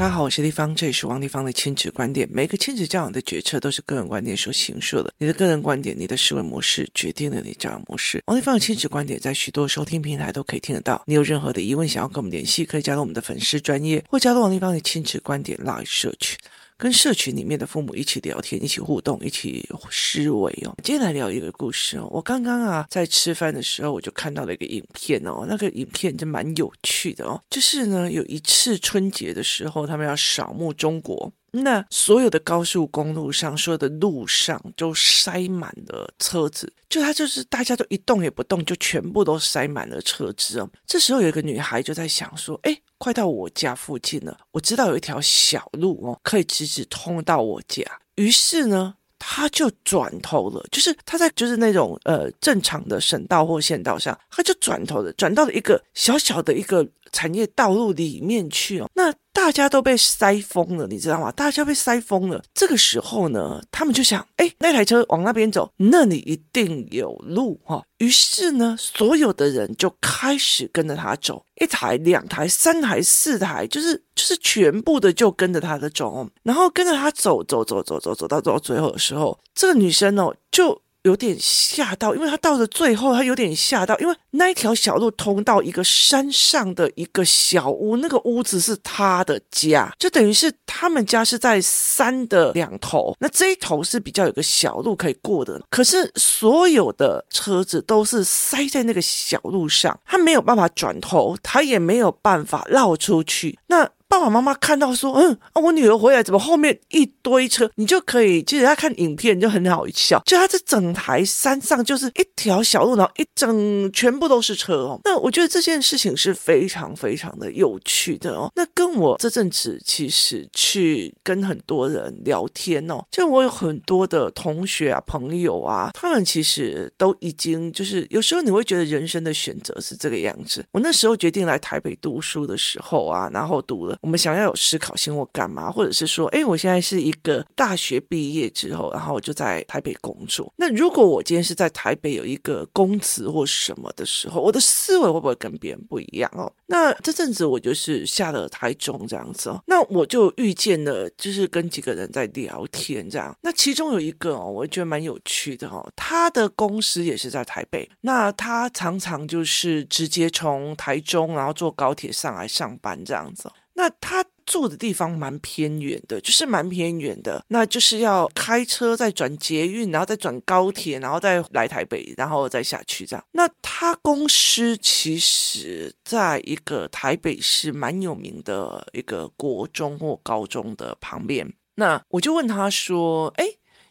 大家好，我是丽芳，这里是王丽芳的亲子观点。每个亲子教养的决策都是个人观点所形塑的。你的个人观点，你的思维模式，决定了你教养模式。王丽芳的亲子观点在许多收听平台都可以听得到。你有任何的疑问想要跟我们联系，可以加入我们的粉丝专业，或加入王丽芳的亲子观点 Live 社群。跟社群里面的父母一起聊天，一起互动，一起思维哦。接下来聊一个故事哦。我刚刚啊在吃饭的时候，我就看到了一个影片哦。那个影片就蛮有趣的哦。就是呢，有一次春节的时候，他们要扫墓中国。那所有的高速公路上，所有的路上都塞满了车子，就他就是大家都一动也不动，就全部都塞满了车子哦。这时候有一个女孩就在想说：“哎，快到我家附近了，我知道有一条小路哦，可以直直通到我家。”于是呢，他就转头了，就是他在就是那种呃正常的省道或县道上，他就转头了，转到了一个小小的一个产业道路里面去哦。那大家都被塞疯了，你知道吗？大家被塞疯了。这个时候呢，他们就想：哎，那台车往那边走，那里一定有路哈。于是呢，所有的人就开始跟着他走，一台、两台、三台、四台，就是就是全部的就跟着他的走，然后跟着他走走走走走走走到最后的时候，这个女生哦就。有点吓到，因为他到了最后，他有点吓到，因为那一条小路通到一个山上的一个小屋，那个屋子是他的家，就等于是他们家是在山的两头，那这一头是比较有个小路可以过的，可是所有的车子都是塞在那个小路上，他没有办法转头，他也没有办法绕出去，那。爸爸妈妈看到说：“嗯，啊，我女儿回来，怎么后面一堆车？你就可以，其实他看影片就很好笑，就他这整台山上就是一条小路，然后一整全部都是车哦。那我觉得这件事情是非常非常的有趣的哦。那跟我这阵子其实去跟很多人聊天哦，就我有很多的同学啊、朋友啊，他们其实都已经就是有时候你会觉得人生的选择是这个样子。我那时候决定来台北读书的时候啊，然后读了。我们想要有思考性或干嘛，或者是说，哎，我现在是一个大学毕业之后，然后我就在台北工作。那如果我今天是在台北有一个公职或什么的时候，我的思维会不会跟别人不一样哦？那这阵子我就是下了台中这样子哦，那我就遇见了，就是跟几个人在聊天这样。那其中有一个哦，我觉得蛮有趣的哦，他的公司也是在台北，那他常常就是直接从台中然后坐高铁上来上班这样子。那他住的地方蛮偏远的，就是蛮偏远的，那就是要开车再转捷运，然后再转高铁，然后再来台北，然后再下去这样。那他公司其实在一个台北市蛮有名的一个国中或高中的旁边。那我就问他说：“哎，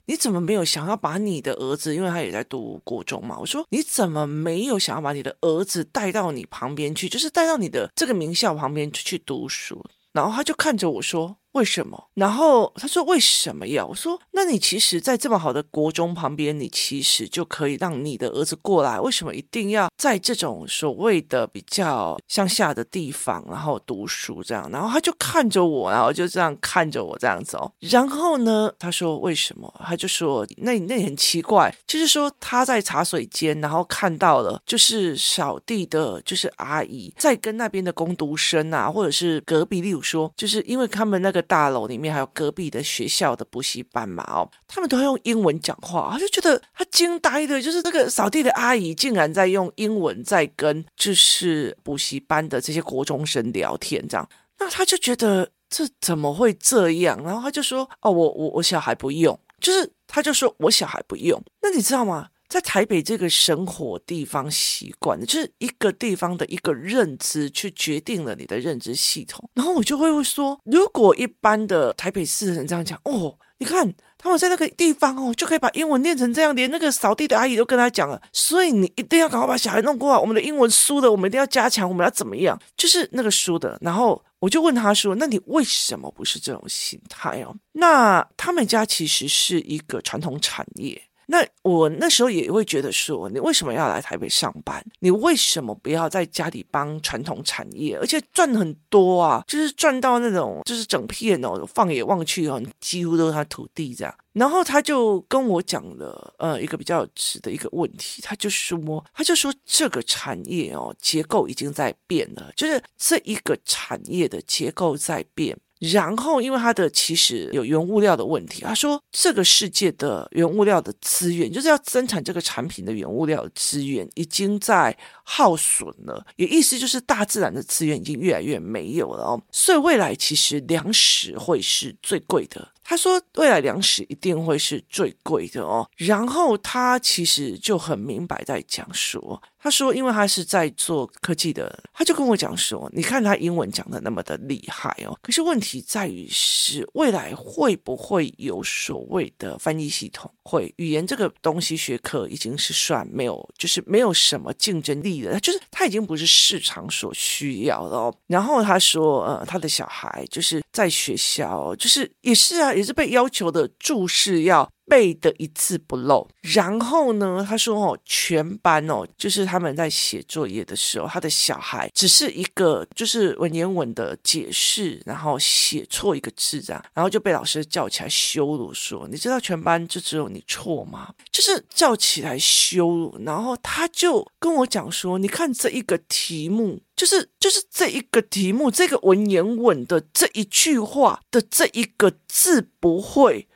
你怎么没有想要把你的儿子，因为他也在读国中嘛？我说你怎么没有想要把你的儿子带到你旁边去，就是带到你的这个名校旁边去读书？”然后他就看着我说。为什么？然后他说：“为什么呀？”我说：“那你其实，在这么好的国中旁边，你其实就可以让你的儿子过来。为什么一定要在这种所谓的比较乡下的地方，然后读书这样？”然后他就看着我，然后就这样看着我这样子。然后呢，他说：“为什么？”他就说：“那那很奇怪，就是说他在茶水间，然后看到了就是扫地的，就是阿姨在跟那边的工读生啊，或者是隔壁，例如说，就是因为他们那个。”大楼里面还有隔壁的学校的补习班嘛？哦，他们都要用英文讲话，他就觉得他惊呆的，就是那个扫地的阿姨竟然在用英文在跟就是补习班的这些国中生聊天，这样，那他就觉得这怎么会这样？然后他就说：“哦，我我我小孩不用，就是他就说我小孩不用。”那你知道吗？在台北这个生活地方习惯的，就是一个地方的一个认知，去决定了你的认知系统。然后我就会说，如果一般的台北市人这样讲，哦，你看他们在那个地方哦，就可以把英文念成这样，连那个扫地的阿姨都跟他讲了。所以你一定要赶快把小孩弄过来，我们的英文输的，我们一定要加强，我们要怎么样？就是那个输的。然后我就问他说：“那你为什么不是这种心态哦？”那他们家其实是一个传统产业。那我那时候也会觉得说，你为什么要来台北上班？你为什么不要在家里帮传统产业，而且赚很多啊？就是赚到那种，就是整片哦，放眼望去哦，几乎都是他土地这样。然后他就跟我讲了，呃，一个比较直的一个问题，他就说，他就说这个产业哦，结构已经在变了，就是这一个产业的结构在变。然后因为他的其实有原物料的问题，他说这个世界的原物料的资源，就是要生产这个产品的原物料资源已经在耗损了，也意思就是大自然的资源已经越来越没有了哦，所以未来其实粮食会是最贵的。他说：“未来粮食一定会是最贵的哦。”然后他其实就很明白在讲说。他说：“因为他是在做科技的，他就跟我讲说，你看他英文讲的那么的厉害哦，可是问题在于是未来会不会有所谓的翻译系统？会语言这个东西学科已经是算没有，就是没有什么竞争力就是他已经不是市场所需要了。然后他说，呃，他的小孩就是在学校，就是也是啊，也是被要求的注释要。”背的一字不漏，然后呢，他说哦，全班哦，就是他们在写作业的时候，他的小孩只是一个就是文言文的解释，然后写错一个字这样，然后就被老师叫起来羞辱说，你知道全班就只有你错吗？就是叫起来羞辱，然后他就跟我讲说，你看这一个题目，就是就是这一个题目，这个文言文的这一句话的这一个字不会。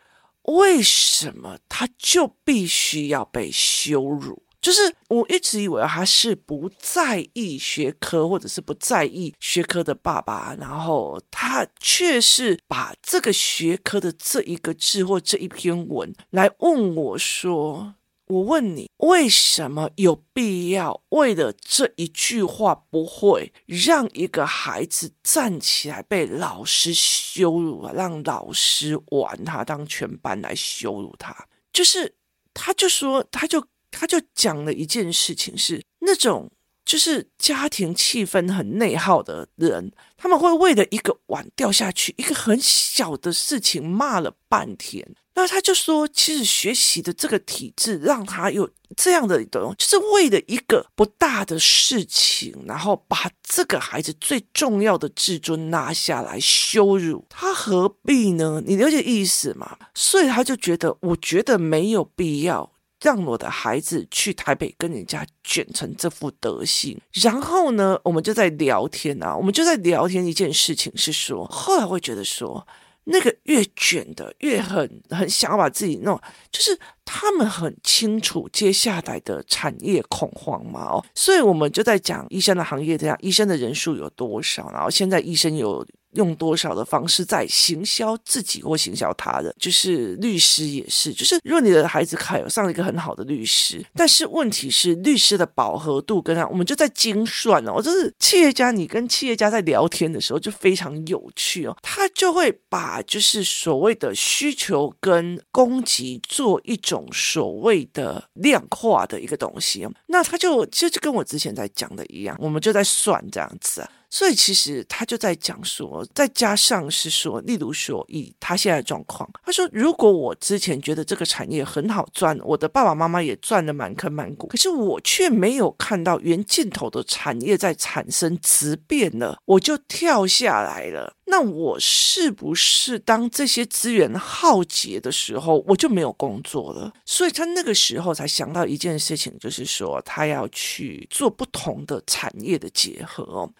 为什么他就必须要被羞辱？就是我一直以为他是不在意学科，或者是不在意学科的爸爸，然后他却是把这个学科的这一个字或这一篇文来问我说。我问你，为什么有必要为了这一句话不会让一个孩子站起来被老师羞辱，让老师玩他，当全班来羞辱他？就是，他就说，他就他就讲了一件事情是，那种就是家庭气氛很内耗的人，他们会为了一个碗掉下去，一个很小的事情骂了半天。那他就说，其实学习的这个体制让他有这样的一种，就是为了一个不大的事情，然后把这个孩子最重要的自尊拿下来羞辱他，何必呢？你了解意思吗？所以他就觉得，我觉得没有必要让我的孩子去台北跟人家卷成这副德行。然后呢，我们就在聊天啊，我们就在聊天一件事情是说，后来会觉得说。那个越卷的越很很想要把自己弄，就是他们很清楚接下来的产业恐慌嘛哦，所以我们就在讲医生的行业这样，医生的人数有多少，然后现在医生有。用多少的方式在行销自己或行销他人，就是律师也是，就是如果你的孩子考上了一个很好的律师，但是问题是律师的饱和度跟他，我们就在精算哦，就是企业家，你跟企业家在聊天的时候就非常有趣哦，他就会把就是所谓的需求跟供给做一种所谓的量化的一个东西，那他就其实就跟我之前在讲的一样，我们就在算这样子啊。所以其实他就在讲说，再加上是说，例如说以他现在的状况，他说如果我之前觉得这个产业很好赚，我的爸爸妈妈也赚得满坑满谷，可是我却没有看到原尽头的产业在产生质变了，我就跳下来了。那我是不是当这些资源耗竭的时候，我就没有工作了？所以他那个时候才想到一件事情，就是说他要去做不同的产业的结合。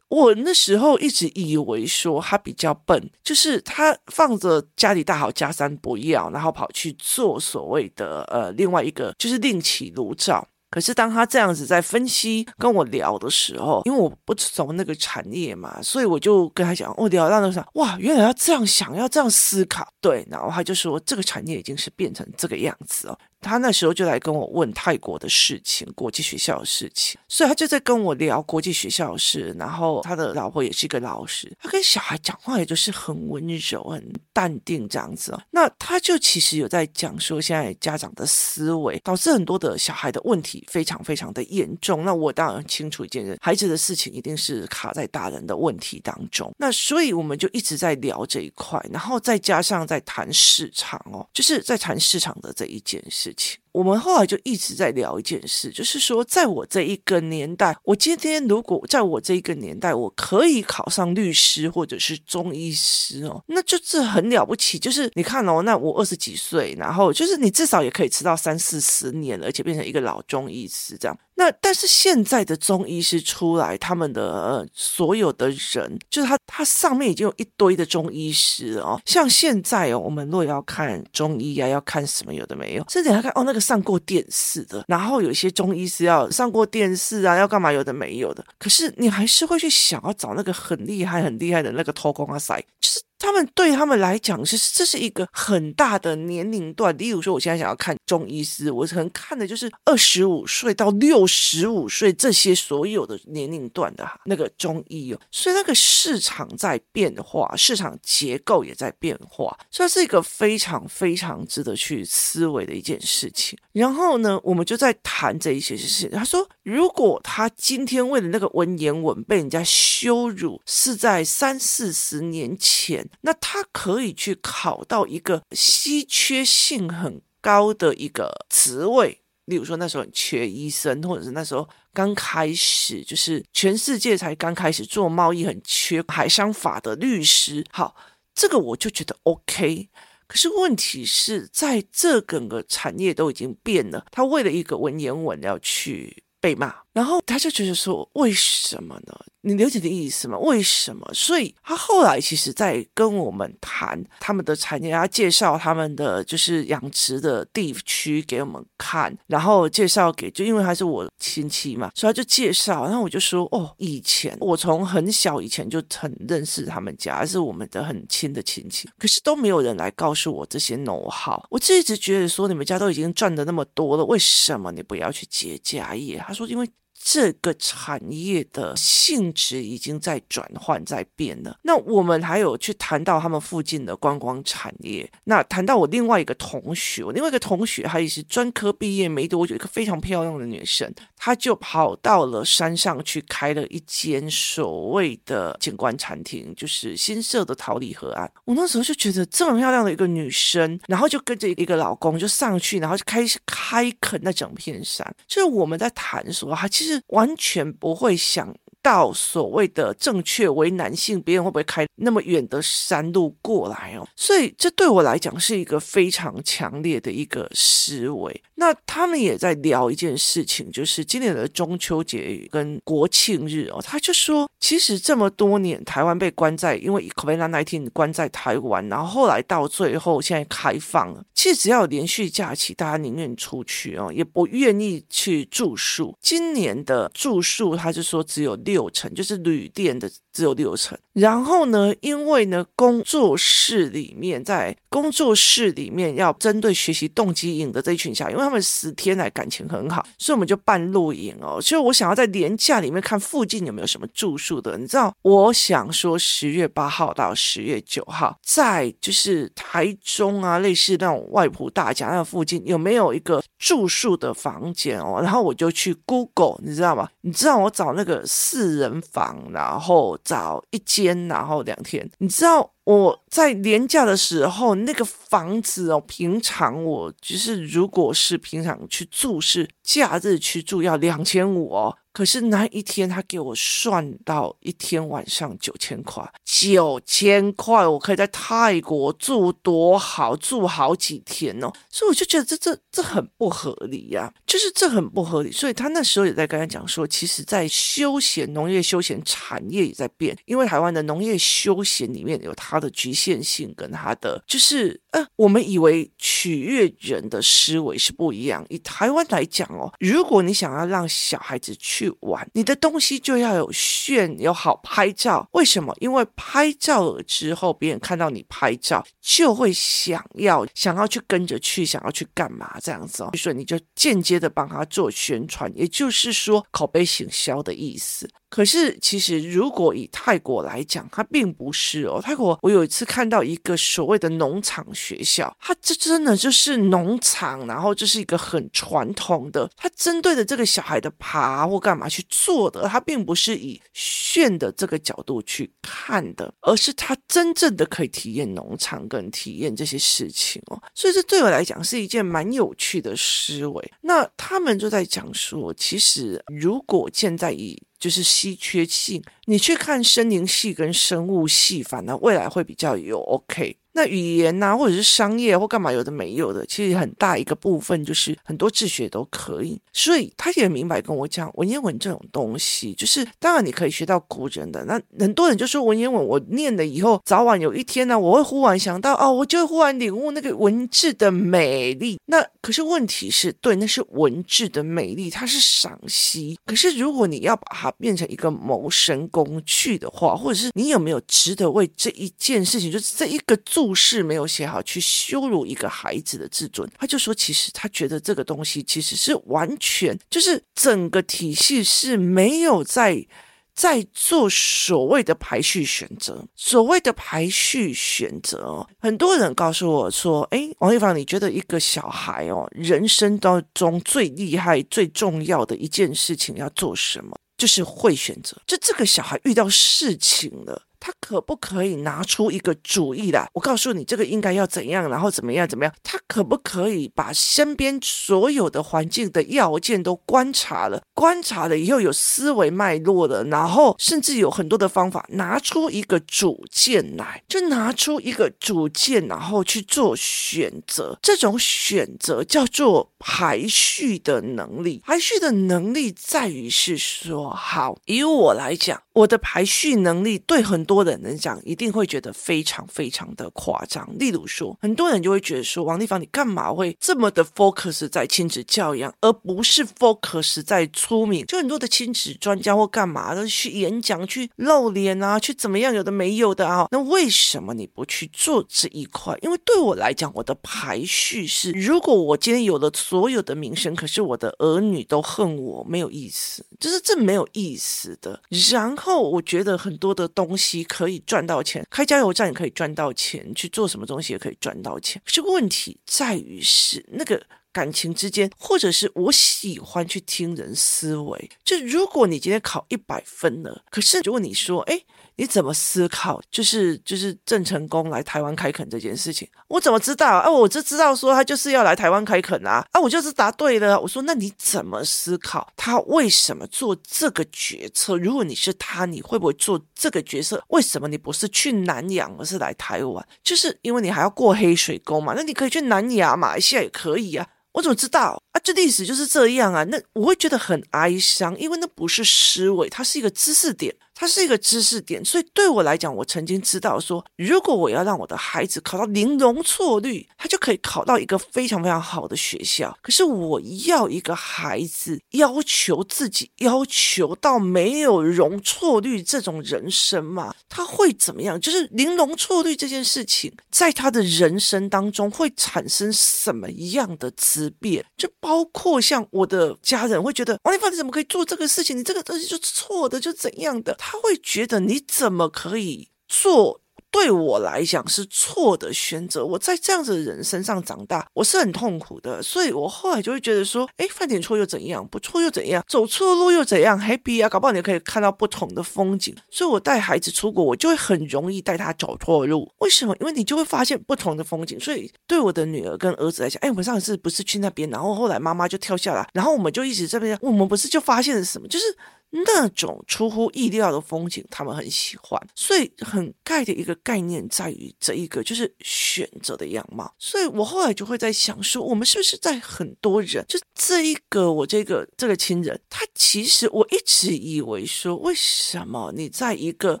我那时候一直以为说他比较笨，就是他放着家里大好家山不要，然后跑去做所谓的呃另外一个，就是另起炉灶。可是当他这样子在分析跟我聊的时候，因为我不熟那个产业嘛，所以我就跟他讲，我聊到那个时候，哇，原来要这样想，要这样思考，对，然后他就说这个产业已经是变成这个样子哦。他那时候就来跟我问泰国的事情，国际学校的事情，所以他就在跟我聊国际学校的事。然后他的老婆也是一个老师，他跟小孩讲话也就是很温柔、很淡定这样子。那他就其实有在讲说，现在家长的思维导致很多的小孩的问题非常非常的严重。那我当然清楚一件事，孩子的事情一定是卡在大人的问题当中。那所以我们就一直在聊这一块，然后再加上在谈市场哦，就是在谈市场的这一件事。我们后来就一直在聊一件事，就是说，在我这一个年代，我今天如果在我这一个年代，我可以考上律师或者是中医师哦，那就是很了不起。就是你看哦，那我二十几岁，然后就是你至少也可以吃到三四十年了，而且变成一个老中医师这样。那但是现在的中医师出来，他们的、呃、所有的人，就是他他上面已经有一堆的中医师哦。像现在哦，我们若要看中医啊，要看什么有的没有，甚至要看哦那个上过电视的，然后有些中医师要上过电视啊，要干嘛有的没有的。可是你还是会去想要找那个很厉害很厉害的那个偷工啊塞，就是。他们对他们来讲是这是一个很大的年龄段。例如说，我现在想要看中医师，我可能看的就是二十五岁到六十五岁这些所有的年龄段的那个中医哦。所以那个市场在变化，市场结构也在变化，所以是一个非常非常值得去思维的一件事情。然后呢，我们就在谈这一些事情。他说，如果他今天为了那个文言文被人家羞辱，是在三四十年前。那他可以去考到一个稀缺性很高的一个职位，例如说那时候很缺医生，或者是那时候刚开始就是全世界才刚开始做贸易，很缺海商法的律师。好，这个我就觉得 OK。可是问题是在这整个产业都已经变了，他为了一个文言文要去被骂，然后他就觉得说，为什么呢？你了解的意思吗？为什么？所以他后来其实，在跟我们谈他们的产业，他介绍他们的就是养殖的地区给我们看，然后介绍给，就因为他是我亲戚嘛，所以他就介绍。然后我就说，哦，以前我从很小以前就很认识他们家，是我们的很亲的亲戚，可是都没有人来告诉我这些 know-how。我一直觉得说，你们家都已经赚得那么多了，为什么你不要去接家业？他说，因为。这个产业的性质已经在转换，在变了。那我们还有去谈到他们附近的观光产业。那谈到我另外一个同学，我另外一个同学，她也是专科毕业没多久，一个非常漂亮的女生，她就跑到了山上去开了一间所谓的景观餐厅，就是新设的桃李河岸。我那时候就觉得这么漂亮的一个女生，然后就跟着一个老公就上去，然后就开始开垦那整片山。就是我们在谈说，她其实。是完全不会想到所谓的正确为男性，别人会不会开那么远的山路过来哦？所以这对我来讲是一个非常强烈的一个思维。那他们也在聊一件事情，就是今年的中秋节跟国庆日哦，他就说，其实这么多年台湾被关在，因为 COVID-19 关在台湾，然后后来到最后现在开放了，其实只要连续假期，大家宁愿出去哦，也不愿意去住宿。今年的住宿，他就说只有。六成就是旅店的只有六成，然后呢，因为呢，工作室里面在工作室里面要针对学习动机营的这一群小孩，因为他们十天来感情很好，所以我们就办露营哦。所以我想要在年假里面看附近有没有什么住宿的，你知道，我想说十月八号到十月九号，在就是台中啊，类似那种外婆大甲那附近有没有一个住宿的房间哦？然后我就去 Google，你知道吗？你知道我找那个。四人房，然后找一间，然后两天。你知道我在连假的时候，那个房子哦，平常我就是如果是平常去住，是假日去住要两千五哦。可是那一天他给我算到一天晚上九千块，九千块我可以在泰国住多好，住好几天哦。所以我就觉得这这这很不合理呀，啊，就是这很不合理。所以他那时候也在跟他讲说，其实，在休闲农业休闲产业也在变，因为台湾的农业休闲里面有他的局限性跟它的就是呃，我们以为取悦人的思维是不一样。以台湾来讲哦，如果你想要让小孩子。去玩，你的东西就要有炫，有好拍照。为什么？因为拍照了之后，别人看到你拍照，就会想要想要去跟着去，想要去干嘛这样子哦。所以你就间接的帮他做宣传，也就是说口碑行销的意思。可是，其实如果以泰国来讲，它并不是哦。泰国，我有一次看到一个所谓的农场学校，它这真的就是农场，然后这是一个很传统的，它针对的这个小孩的爬或干嘛去做的，它并不是以炫的这个角度去看的，而是它真正的可以体验农场跟体验这些事情哦。所以这对我来讲是一件蛮有趣的思维。那他们就在讲说，其实如果现在以就是稀缺性，你去看森林系跟生物系，反而未来会比较有 OK。那语言呐、或者是商业或干嘛，有的没有的，其实很大一个部分就是很多自学都可以。所以他也明白跟我讲，文言文这种东西，就是当然你可以学到古人的。那很多人就说文言文，我念了以后，早晚有一天呢，我会忽然想到，哦，我就会忽然领悟那个文字的美丽。那可是问题是，对，那是文字的美丽，它是赏析。可是如果你要把它变成一个谋生工具的话，或者是你有没有值得为这一件事情，就是这一个注不是没有写好，去羞辱一个孩子的自尊？他就说，其实他觉得这个东西其实是完全，就是整个体系是没有在。在做所谓的排序选择，所谓的排序选择，很多人告诉我说：“哎，王一凡，你觉得一个小孩哦，人生当中最厉害、最重要的一件事情要做什么？就是会选择。就这个小孩遇到事情了。”他可不可以拿出一个主意来？我告诉你，这个应该要怎样，然后怎么样，怎么样？他可不可以把身边所有的环境的要件都观察了？观察了以后有思维脉络了，然后甚至有很多的方法，拿出一个主见来，就拿出一个主见，然后去做选择。这种选择叫做排序的能力。排序的能力在于是说，好，以我来讲，我的排序能力对很多人来讲，一定会觉得非常非常的夸张。例如说，很多人就会觉得说，王丽芳，你干嘛会这么的 focus 在亲子教养，而不是 focus 在出名？就很多的亲子专家或干嘛的去演讲、去露脸啊，去怎么样，有的没有的啊。那为什么你不去做这一块？因为对我来讲，我的排序是：如果我今天有了所有的名声，可是我的儿女都恨我，没有意思，就是这没有意思的。然后我觉得很多的东西。可以赚到钱，开加油站也可以赚到钱，去做什么东西也可以赚到钱。这个问题在于是那个感情之间，或者是我喜欢去听人思维。就如果你今天考一百分了，可是如果你说，哎。你怎么思考？就是就是郑成功来台湾开垦这件事情，我怎么知道啊？我就知道说他就是要来台湾开垦啊！啊，我就是答对了。我说那你怎么思考？他为什么做这个决策？如果你是他，你会不会做这个决策？为什么你不是去南洋，而是来台湾？就是因为你还要过黑水沟嘛？那你可以去南亚、马来西亚也可以啊。我怎么知道啊？这历史就是这样啊。那我会觉得很哀伤，因为那不是思维，它是一个知识点。它是一个知识点，所以对我来讲，我曾经知道说，如果我要让我的孩子考到零容错率，他就可以考到一个非常非常好的学校。可是我要一个孩子要求自己要求到没有容错率这种人生嘛，他会怎么样？就是零容错率这件事情，在他的人生当中会产生什么样的质变？就包括像我的家人会觉得，王丽芳，你怎么可以做这个事情？你这个东西就是错的，就怎样的？他会觉得你怎么可以做？对我来讲是错的选择。我在这样子的人身上长大，我是很痛苦的。所以我后来就会觉得说，哎，犯点错又怎样？不错又怎样？走错路又怎样？Happy 啊，搞不好你可以看到不同的风景。所以我带孩子出国，我就会很容易带他走错路。为什么？因为你就会发现不同的风景。所以对我的女儿跟儿子来讲，哎，我们上次不是去那边，然后后来妈妈就跳下来，然后我们就一直这边，我们不是就发现了什么？就是。那种出乎意料的风景，他们很喜欢，所以很概的一个概念在于这一个就是选择的样貌。所以我后来就会在想说，我们是不是在很多人，就这一个我这个这个亲人，他其实我一直以为说，为什么你在一个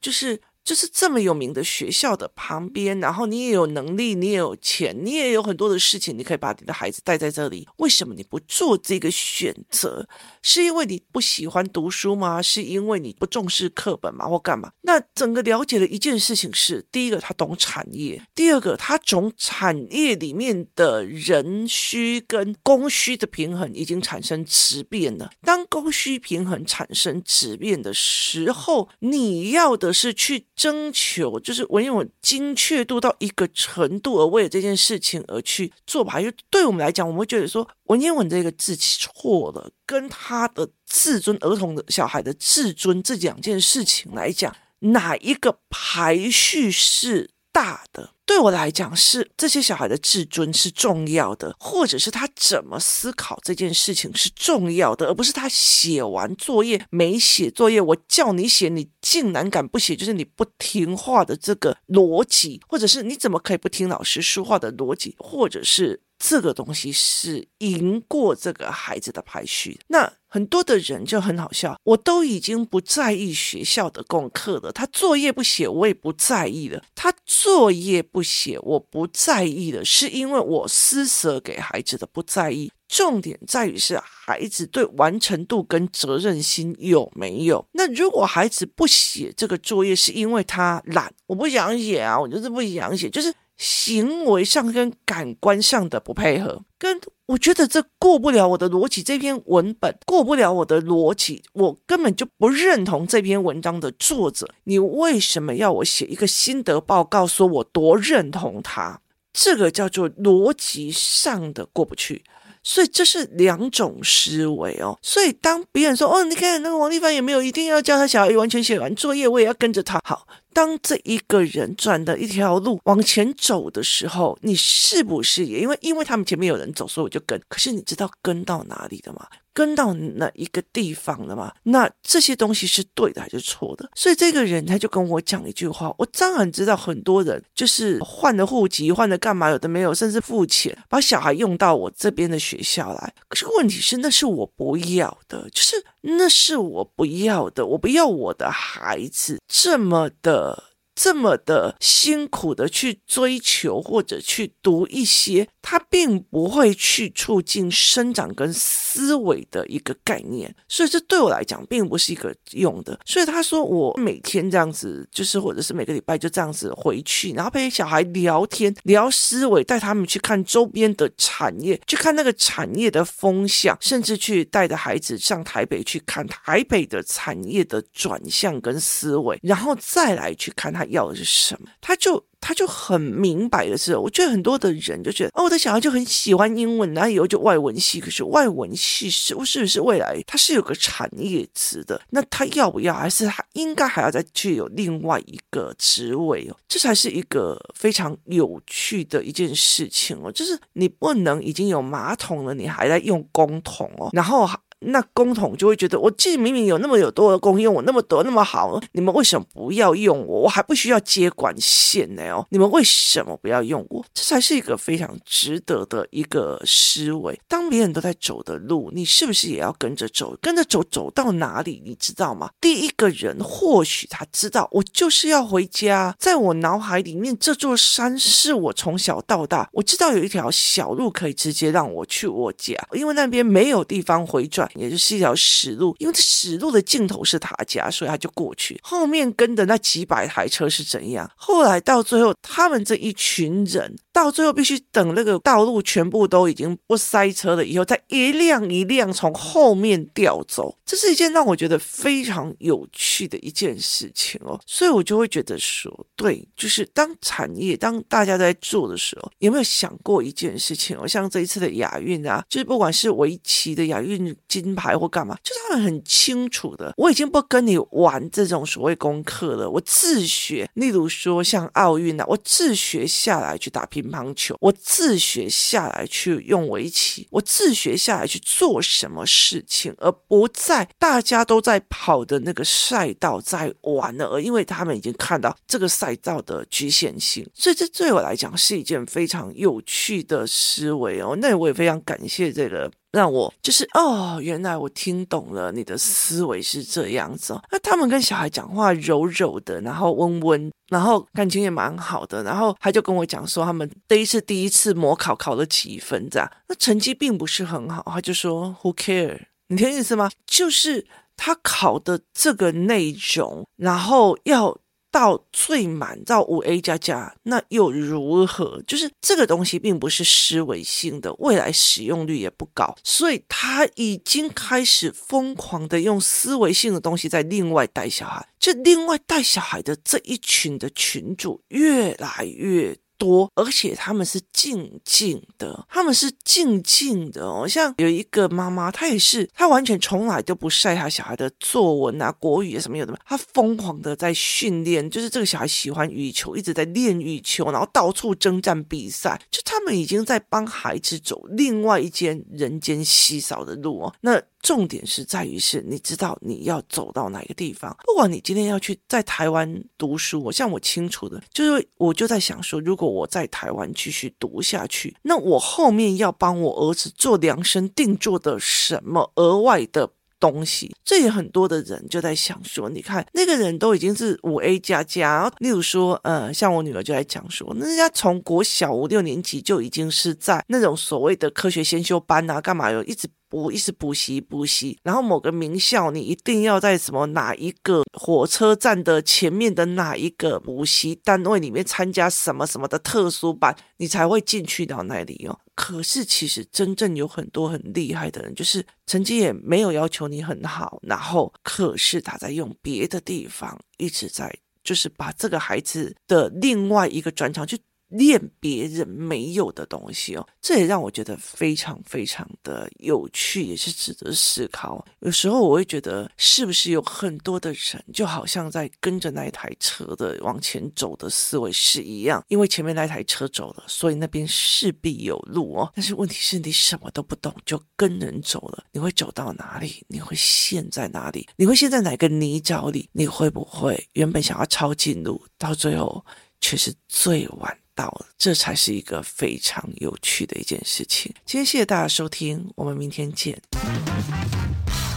就是。就是这么有名的学校的旁边，然后你也有能力，你也有钱，你也有很多的事情，你可以把你的孩子带在这里。为什么你不做这个选择？是因为你不喜欢读书吗？是因为你不重视课本吗？或干嘛？那整个了解的一件事情是：第一个，他懂产业；第二个，他从产业里面的人需跟供需的平衡已经产生质变了。当供需平衡产生质变的时候，你要的是去。征求就是文言文精确度到一个程度，而为了这件事情而去做吧。就对我们来讲，我们会觉得说文言文这个字错了，跟他的自尊、儿童的小孩的自尊这两件事情来讲，哪一个排序是大的？对我来讲是这些小孩的自尊是重要的，或者是他怎么思考这件事情是重要的，而不是他写完作业没写作业，我叫你写，你竟然敢不写，就是你不听话的这个逻辑，或者是你怎么可以不听老师说话的逻辑，或者是。这个东西是赢过这个孩子的排序。那很多的人就很好笑，我都已经不在意学校的功课了，他作业不写，我也不在意了。他作业不写，我不在意了，是因为我施舍给孩子的不在意。重点在于是孩子对完成度跟责任心有没有。那如果孩子不写这个作业，是因为他懒，我不想写啊，我就是不想写，就是。行为上跟感官上的不配合，跟我觉得这过不了我的逻辑。这篇文本过不了我的逻辑，我根本就不认同这篇文章的作者。你为什么要我写一个心得报告，说我多认同他？这个叫做逻辑上的过不去。所以这是两种思维哦。所以当别人说：“哦，你看那个王立凡也没有一定要叫他小孩完全写完作业，我也要跟着他。”好。当这一个人转的一条路往前走的时候，你是不是也因为因为他们前面有人走，所以我就跟？可是你知道跟到哪里的吗？跟到哪一个地方了吗？那这些东西是对的还是错的？所以这个人他就跟我讲一句话，我当然知道很多人就是换了户籍，换了干嘛，有的没有，甚至付钱把小孩用到我这边的学校来。可是问题是，那是我不要的，就是。那是我不要的，我不要我的孩子这么的。这么的辛苦的去追求或者去读一些，他并不会去促进生长跟思维的一个概念，所以这对我来讲并不是一个用的。所以他说我每天这样子，就是或者是每个礼拜就这样子回去，然后陪小孩聊天聊思维，带他们去看周边的产业，去看那个产业的风向，甚至去带着孩子上台北去看台北的产业的转向跟思维，然后再来去看他。要的是什么？他就他就很明白的是，我觉得很多的人就觉得，哦，我的小孩就很喜欢英文，然后以后就外文系。可是外文系是是不是未来它是有个产业值的？那他要不要？还是他应该还要再去有另外一个职位哦？这才是一个非常有趣的一件事情哦。就是你不能已经有马桶了，你还在用公桶哦，然后。那公桶就会觉得，我自己明明有那么有多的功用，我那么多那么好，你们为什么不要用我？我还不需要接管线呢哦，你们为什么不要用我？这才是一个非常值得的一个思维。当别人都在走的路，你是不是也要跟着走？跟着走，走到哪里？你知道吗？第一个人或许他知道，我就是要回家。在我脑海里面，这座山是我从小到大，我知道有一条小路可以直接让我去我家，因为那边没有地方回转。也就是一条死路，因为死路的尽头是他家，所以他就过去。后面跟的那几百台车是怎样？后来到最后，他们这一群人到最后必须等那个道路全部都已经不塞车了以后，再一辆一辆从后面调走。这是一件让我觉得非常有趣的一件事情哦。所以我就会觉得说，对，就是当产业当大家在做的时候，有没有想过一件事情哦？像这一次的亚运啊，就是不管是围棋的亚运。金牌或干嘛，就是他们很清楚的。我已经不跟你玩这种所谓功课了，我自学。例如说像奥运啊，我自学下来去打乒乒乓球，我自学下来去用围棋，我自学下来去做什么事情，而不在大家都在跑的那个赛道在玩了。而因为他们已经看到这个赛道的局限性，所以这对我来讲是一件非常有趣的思维哦。那我也非常感谢这个。让我就是哦，原来我听懂了你的思维是这样子哦。那他们跟小孩讲话柔柔的，然后温温，然后感情也蛮好的。然后他就跟我讲说，他们第一次第一次模考考了几分这样，那成绩并不是很好。他就说 Who care？你听意思吗？就是他考的这个内容，然后要。到最满到五 A 加加，那又如何？就是这个东西并不是思维性的，未来使用率也不高，所以他已经开始疯狂的用思维性的东西在另外带小孩。这另外带小孩的这一群的群主越来越多，而且他们是静静的，他们是静静的哦。像有一个妈妈，她也是，她完全从来都不晒她小孩的作文啊、国语啊什么有的，她疯狂的在训练，就是这个小孩喜欢羽球，一直在练羽球，然后到处征战比赛，就他们已经在帮孩子走另外一间人间稀少的路哦。那。重点是在于是，你知道你要走到哪个地方。不管你今天要去在台湾读书，我像我清楚的，就是我就在想说，如果我在台湾继续读下去，那我后面要帮我儿子做量身定做的什么额外的东西？这也很多的人就在想说，你看那个人都已经是五 A 加加，例如说，呃，像我女儿就在讲说，那人家从国小五六年级就已经是在那种所谓的科学先修班啊，干嘛哟，一直。补一直补习补习，然后某个名校你一定要在什么哪一个火车站的前面的哪一个补习单位里面参加什么什么的特殊班，你才会进去到那里哦。可是其实真正有很多很厉害的人，就是成绩也没有要求你很好，然后可是他在用别的地方一直在，就是把这个孩子的另外一个专长去。练别人没有的东西哦，这也让我觉得非常非常的有趣，也是值得思考。有时候我会觉得，是不是有很多的人就好像在跟着那一台车的往前走的思维是一样，因为前面那台车走了，所以那边势必有路哦。但是问题是你什么都不懂就跟人走了，你会走到哪里？你会陷在哪里？你会陷在哪个泥沼里？你会不会原本想要抄近路，到最后却是最晚？这才是一个非常有趣的一件事情。今天谢谢大家收听，我们明天见。